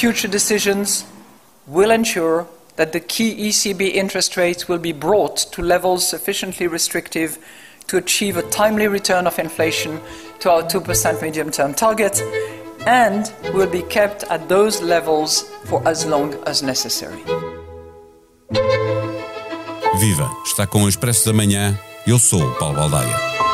future decisions will ensure that the key ECB interest rates will be brought to levels sufficiently restrictive to achieve a timely return of inflation to our 2% medium term target and will be kept at those levels for as long as necessary. Viva! Está com o Expresso da Manhã. Eu sou o Paulo Baldaia.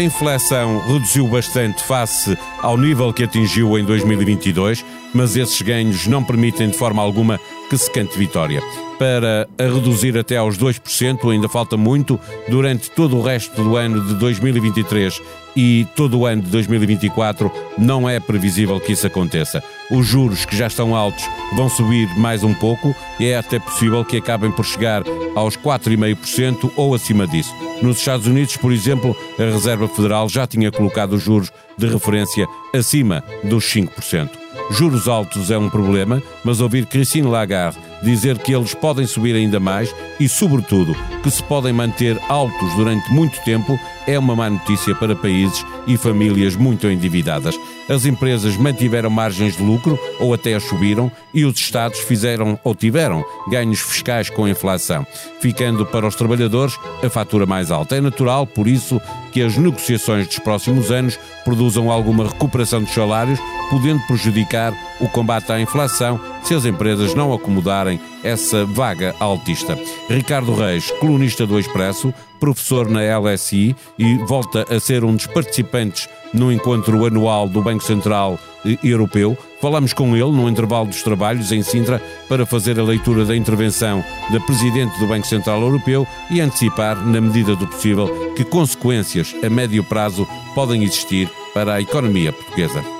A inflação reduziu bastante face ao nível que atingiu em 2022, mas esses ganhos não permitem de forma alguma que se cante vitória. Para a reduzir até aos 2%, ainda falta muito durante todo o resto do ano de 2023 e todo o ano de 2024 não é previsível que isso aconteça. Os juros que já estão altos vão subir mais um pouco e é até possível que acabem por chegar aos 4,5% ou acima disso. Nos Estados Unidos, por exemplo, a Reserva Federal já tinha colocado os juros de referência acima dos 5%. Juros altos é um problema, mas ouvir Christine Lagarde dizer que eles podem subir ainda mais e, sobretudo, que se podem manter altos durante muito tempo é uma má notícia para países e famílias muito endividadas. As empresas mantiveram margens de lucro ou até as subiram e os Estados fizeram ou tiveram ganhos fiscais com a inflação, ficando para os trabalhadores a fatura mais alta. É natural, por isso, que as negociações dos próximos anos produzam alguma recuperação dos salários, podendo prejudicar o combate à inflação se as empresas não acomodarem essa vaga altista. Ricardo Reis, colunista do Expresso, professor na LSI e volta a ser um dos participantes no encontro anual do Banco Central Europeu. Falamos com ele no intervalo dos trabalhos em Sintra para fazer a leitura da intervenção da Presidente do Banco Central Europeu e antecipar, na medida do possível, que consequências a médio prazo podem existir para a economia portuguesa.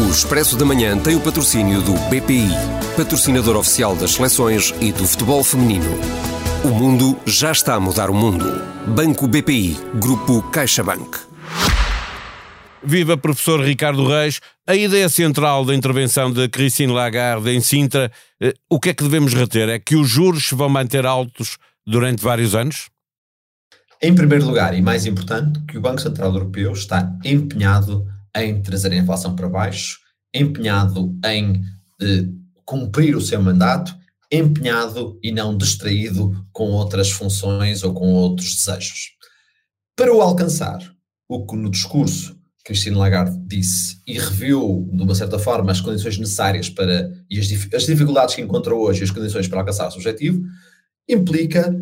O Expresso da Manhã tem o patrocínio do BPI, patrocinador oficial das seleções e do futebol feminino. O mundo já está a mudar o mundo. Banco BPI, Grupo CaixaBank. Viva professor Ricardo Reis. A ideia central da intervenção de Christine Lagarde em Sintra, eh, o que é que devemos reter? É que os juros se vão manter altos durante vários anos? Em primeiro lugar, e mais importante, que o Banco Central Europeu está empenhado em trazer a inflação para baixo, empenhado em eh, cumprir o seu mandato, empenhado e não distraído com outras funções ou com outros desejos. Para o alcançar, o que no discurso Christine Lagarde disse e reviu, de uma certa forma, as condições necessárias para e as, as dificuldades que encontrou hoje e as condições para alcançar o seu objetivo, implica,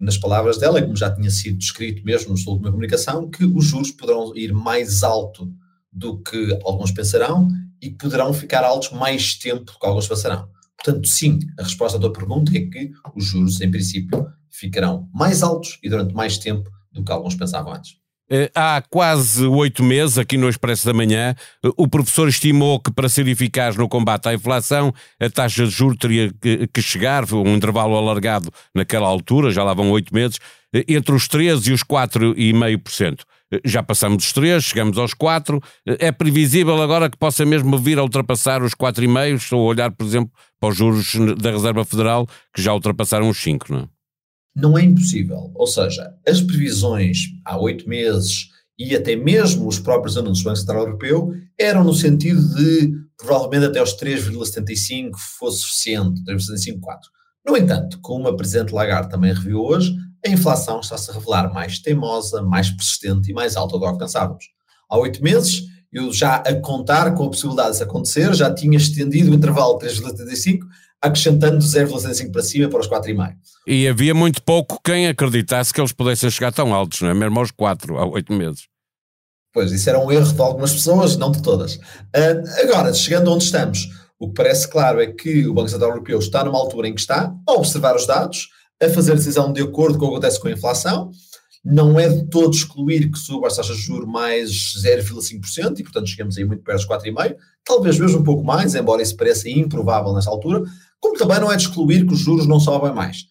nas palavras dela, como já tinha sido descrito mesmo na sua última comunicação, que os juros poderão ir mais alto do que alguns pensarão e poderão ficar altos mais tempo do que alguns pensarão. Portanto, sim, a resposta à tua pergunta é que os juros, em princípio, ficarão mais altos e durante mais tempo do que alguns pensavam antes. Eh, há quase oito meses, aqui no Expresso da Manhã, o professor estimou que para ser eficaz no combate à inflação, a taxa de juros teria que chegar, um intervalo alargado naquela altura, já lá vão oito meses, eh, entre os 13% e os 4,5%. Já passamos os 3, chegamos aos 4. É previsível agora que possa mesmo vir a ultrapassar os 4,5, estou a olhar, por exemplo, para os juros da Reserva Federal, que já ultrapassaram os 5, não é? Não é impossível. Ou seja, as previsões há oito meses e até mesmo os próprios anúncios do Banco Central Europeu eram no sentido de provavelmente até os 3,75 fosse suficiente, 3,75, 4. No entanto, como a Presidente Lagarde também reviu hoje, a inflação está-se a revelar mais teimosa, mais persistente e mais alta do que pensávamos. Há oito meses, eu já a contar com a possibilidade disso acontecer, já tinha estendido o intervalo de 3,75, acrescentando 0,75 para cima para os 4,5. E havia muito pouco quem acreditasse que eles pudessem chegar tão altos, não é? Mesmo aos 4, há oito meses. Pois, isso era um erro de algumas pessoas, não de todas. Uh, agora, chegando onde estamos, o que parece claro é que o Banco Central Europeu está numa altura em que está a observar os dados, a fazer decisão de acordo com o que acontece com a inflação. Não é de todo excluir que suba as taxas de juros mais 0,5% e, portanto, chegamos aí muito perto dos 4,5%, talvez mesmo um pouco mais, embora isso pareça improvável nesta altura, como também não é de excluir que os juros não sobem mais.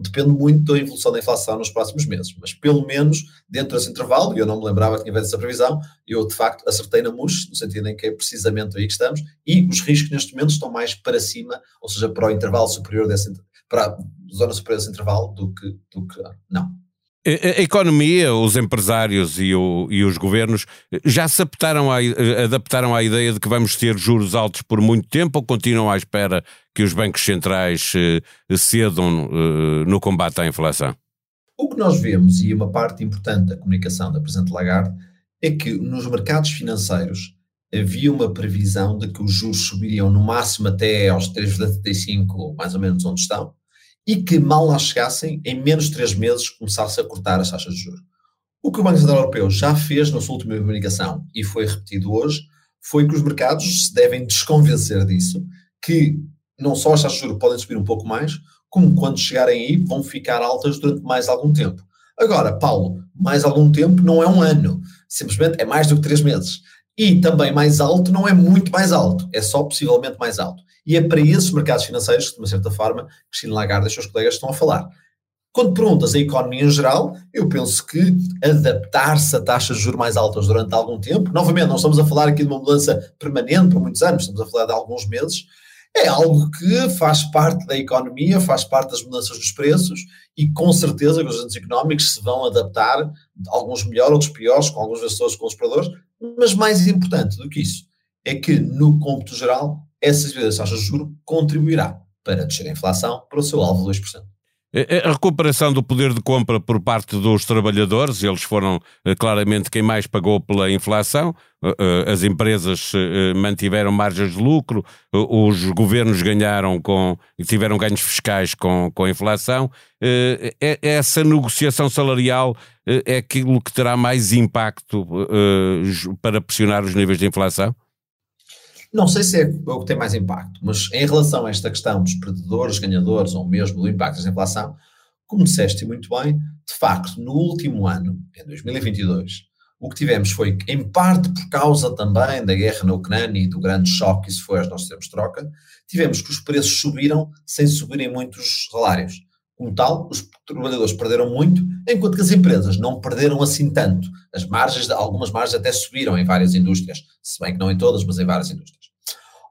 Depende muito da evolução da inflação nos próximos meses, mas pelo menos dentro desse intervalo, e eu não me lembrava que tinha feito essa previsão, eu de facto acertei na MUS, no sentido em que é precisamente aí que estamos, e os riscos neste momento estão mais para cima, ou seja, para o intervalo superior desse, para a zona superior desse intervalo do que, do que não. A, economia, os empresários e, o, e, os governos já se adaptaram, à, adaptaram à ideia de que vamos ter juros altos por muito tempo ou continuam à espera que os bancos centrais eh, cedam eh, no combate à inflação? O que nós vemos, e uma parte importante da comunicação da Presidente Lagarde, é que nos mercados financeiros havia uma previsão de que os juros subiriam no máximo até aos 3,75, mais ou menos onde estão, e que mal lá chegassem, em menos de três meses começasse a cortar as taxas de juros. O que o Banco Central Europeu já fez na sua última comunicação, e foi repetido hoje, foi que os mercados se devem desconvencer disso, que não só as taxas de juros podem subir um pouco mais, como quando chegarem aí vão ficar altas durante mais algum tempo. Agora, Paulo, mais algum tempo não é um ano, simplesmente é mais do que três meses. E também mais alto não é muito mais alto, é só possivelmente mais alto. E é para esses mercados financeiros que, de uma certa forma, Cristina Lagarde e os seus colegas estão a falar. Quando perguntas a economia em geral, eu penso que adaptar-se a taxas de juros mais altas durante algum tempo, novamente, não estamos a falar aqui de uma mudança permanente por muitos anos, estamos a falar de alguns meses, é algo que faz parte da economia, faz parte das mudanças dos preços e com certeza que os agentes económicos se vão adaptar, alguns melhor, outros piores, com alguns gestores, com os operadores, mas mais importante do que isso é que, no cômputo geral, essa subida das taxas de juros contribuirá para descer a inflação para o seu alvo de 2%. É, é a recuperação do poder de compra por parte dos trabalhadores, eles foram eh, claramente quem mais pagou pela inflação, eh, eh, as empresas mantiveram margens de lucro, os governos ganharam com, tiveram ganhos fiscais com, com a inflação. Essa negociação salarial é aquilo que terá mais impacto para pressionar os níveis de inflação? Não sei se é o que tem mais impacto, mas em relação a esta questão dos perdedores, ganhadores, ou mesmo do impacto da inflação, como disseste muito bem, de facto, no último ano, em 2022, o que tivemos foi em parte por causa também da guerra na Ucrânia e do grande choque que isso foi aos nossos termos de troca, tivemos que os preços subiram sem subirem muitos salários. Como tal, os trabalhadores perderam muito, enquanto que as empresas não perderam assim tanto. As margens, algumas margens até subiram em várias indústrias, se bem que não em todas, mas em várias indústrias.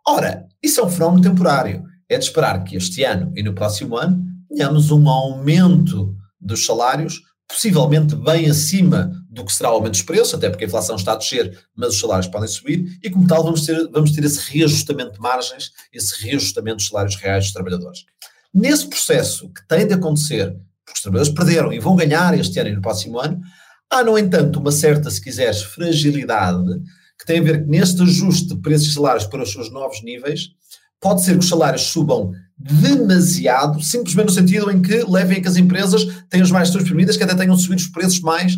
Ora, isso é um fenómeno temporário. É de esperar que este ano e no próximo ano tenhamos um aumento dos salários, possivelmente bem acima do que será o aumento dos preços, até porque a inflação está a descer, mas os salários podem subir, e como tal vamos ter, vamos ter esse reajustamento de margens, esse reajustamento dos salários reais dos trabalhadores. Nesse processo que tem de acontecer, porque os trabalhadores perderam e vão ganhar este ano e no próximo ano, há, no entanto, uma certa, se quiseres, fragilidade que tem a ver que neste ajuste de preços e salários para os seus novos níveis, pode ser que os salários subam demasiado, simplesmente no sentido em que levem a que as empresas tenham as mais permitidas, que até tenham subido os preços mais,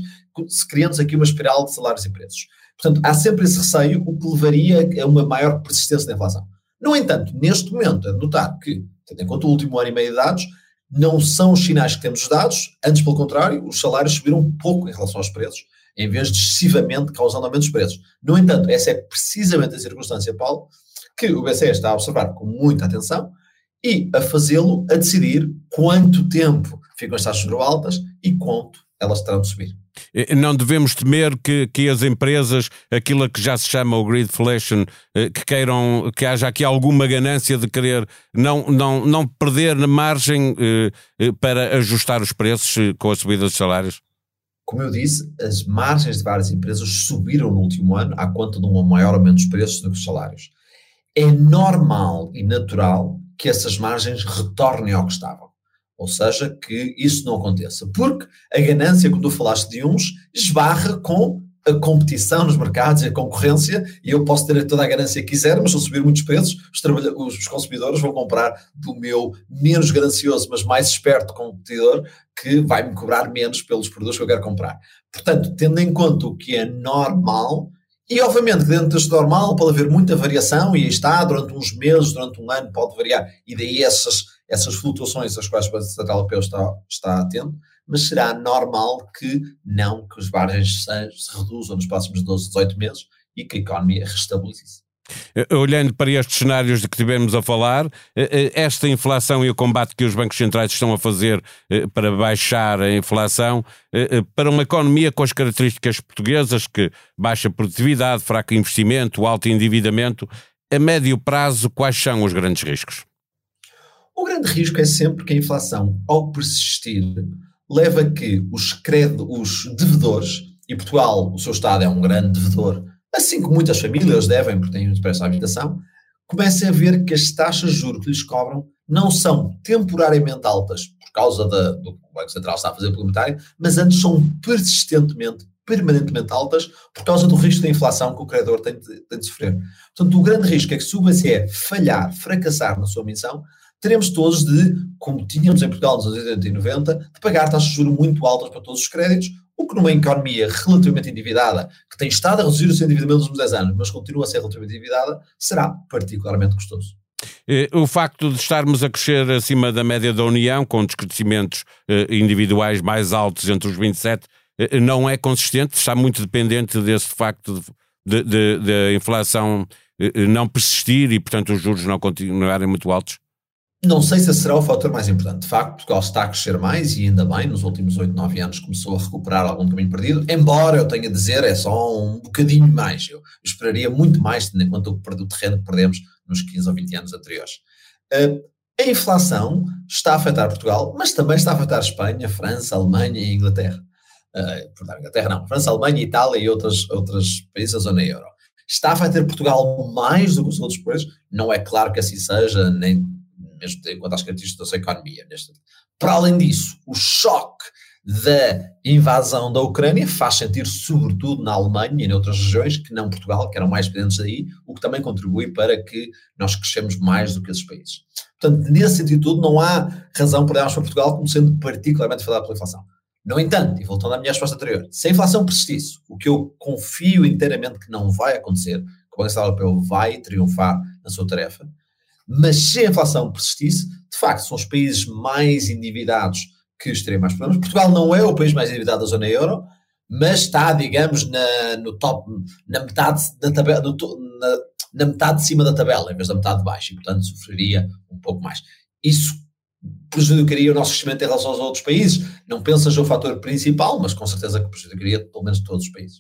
criando aqui uma espiral de salários e preços. Portanto, há sempre esse receio, o que levaria a uma maior persistência da inflação. No entanto, neste momento, é de notar que, tendo em conta o último ano e meio de dados, não são os sinais que temos os dados, antes pelo contrário, os salários subiram um pouco em relação aos preços, em vez de excessivamente causando aumentos de preços. No entanto, essa é precisamente a circunstância, Paulo, que o BCE está a observar com muita atenção e a fazê-lo a decidir quanto tempo ficam as taxas altas e quanto elas terão de subir. Não devemos temer que, que as empresas, aquilo que já se chama o greedflation, eh, que queiram, que haja aqui alguma ganância de querer não, não, não perder na margem eh, eh, para ajustar os preços com a subida dos salários? Como eu disse, as margens de várias empresas subiram no último ano à conta de um maior aumento dos preços do que os salários. É normal e natural que essas margens retornem ao que estavam. Ou seja, que isso não aconteça. Porque a ganância, quando tu falaste de uns, esbarra com a competição nos mercados e a concorrência, e eu posso ter toda a ganância que quiser, mas se eu subir muitos preços, os, os consumidores vão comprar do meu menos ganancioso, mas mais esperto competidor, que vai me cobrar menos pelos produtos que eu quero comprar. Portanto, tendo em conta o que é normal, e obviamente dentro deste normal pode haver muita variação, e aí está, durante uns meses, durante um ano pode variar, e daí essas, essas flutuações às quais o Banco Central Europeu está, está atento, mas será normal que não que os margens se reduzam nos próximos 12, 18 meses e que a economia restabilize-se. Eh, olhando para estes cenários de que tivemos a falar, eh, eh, esta inflação e o combate que os bancos centrais estão a fazer para baixar a inflação, para uma economia com as características portuguesas, que baixa produtividade, fraco investimento, alto endividamento, a médio prazo, quais são os grandes riscos? O grande risco é sempre que a inflação, ao persistir, leva a que os, credo, os devedores, e Portugal, o seu Estado é um grande devedor, assim como muitas famílias devem, porque têm um preço habitação, comecem a ver que as taxas de juros que lhes cobram não são temporariamente altas por causa da, do que o Banco Central está a fazer pelo monetário, mas antes são persistentemente, permanentemente altas por causa do risco da inflação que o credor tem de, tem de sofrer. Portanto, o grande risco é que se o BCE falhar, fracassar na sua missão, teremos todos de, como tínhamos em Portugal nos anos 80 e 90, de pagar taxas de juros muito altas para todos os créditos, o que numa economia relativamente endividada, que tem estado a reduzir o seu endividamento nos últimos 10 anos, mas continua a ser relativamente endividada, será particularmente custoso. Eh, o facto de estarmos a crescer acima da média da União, com descrescimentos eh, individuais mais altos entre os 27, eh, não é consistente, está muito dependente desse facto de, de, de inflação não persistir e, portanto, os juros não continuarem muito altos? Não sei se esse será o fator mais importante. De facto, Portugal está a crescer mais e ainda bem, nos últimos 8, 9 anos começou a recuperar algum caminho perdido, embora eu tenha a dizer, é só um bocadinho mais. Eu esperaria muito mais, tendo em conta o, terreno que perdemos nos 15 ou 20 anos anteriores. Uh, a inflação está a afetar Portugal, mas também está a afetar Espanha, França, Alemanha e Inglaterra. Uh, portanto, Inglaterra não, França, Alemanha, Itália e outros, outros países da zona euro. Está a afetar Portugal mais do que os outros países? Não é claro que assim seja, nem mesmo conta as características da economia. Neste. Para além disso, o choque da invasão da Ucrânia faz sentir, sobretudo na Alemanha e em outras regiões, que não Portugal, que eram mais dependentes daí, o que também contribui para que nós crescemos mais do que esses países. Portanto, nesse sentido tudo, não há razão para olharmos para Portugal como sendo particularmente afetado pela inflação. No entanto, e voltando à minha resposta anterior, se a inflação persistisse, o que eu confio inteiramente que não vai acontecer, que o Banco Central Europeu vai triunfar na sua tarefa, mas se a inflação persistisse, de facto, são os países mais endividados que teriam mais problemas. Portugal não é o país mais endividado da zona euro, mas está, digamos, na, no top, na metade da tabela, na, na, metade de cima da tabela, em vez da metade de baixo, e portanto sofreria um pouco mais. Isso prejudicaria o nosso crescimento em relação aos outros países. Não penso seja o fator principal, mas com certeza que prejudicaria pelo menos todos os países.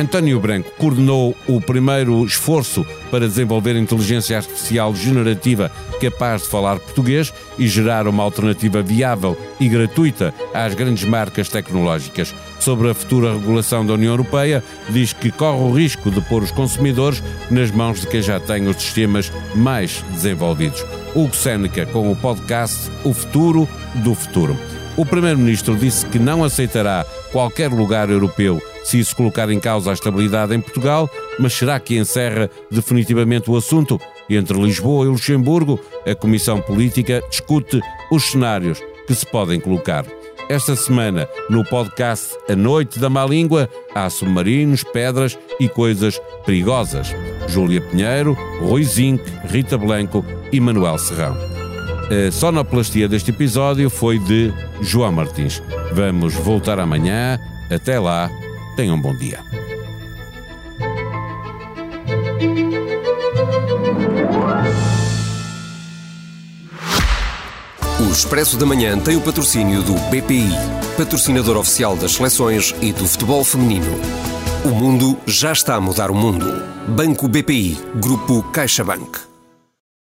António Branco coordenou o primeiro esforço para desenvolver inteligência artificial generativa capaz de falar português e gerar uma alternativa viável e gratuita às grandes marcas tecnológicas. Sobre a futura regulação da União Europeia, diz que corre o risco de pôr os consumidores nas mãos de quem já tem os sistemas mais desenvolvidos. Hugo Seneca com o podcast O Futuro do Futuro. O Primeiro-Ministro disse que não aceitará qualquer lugar europeu se isso colocar em causa a estabilidade em Portugal, mas será que encerra definitivamente o assunto? Entre Lisboa e Luxemburgo, a Comissão Política discute os cenários que se podem colocar. Esta semana, no podcast A Noite da Má Língua, há submarinos, pedras e coisas perigosas. Júlia Pinheiro, Rui Zinc, Rita Blanco e Manuel Serrão. A sonoplastia deste episódio foi de João Martins. Vamos voltar amanhã. Até lá. Tenham um bom dia. O Expresso da Manhã tem o patrocínio do BPI, patrocinador oficial das seleções e do futebol feminino. O mundo já está a mudar o mundo. Banco BPI, Grupo CaixaBank.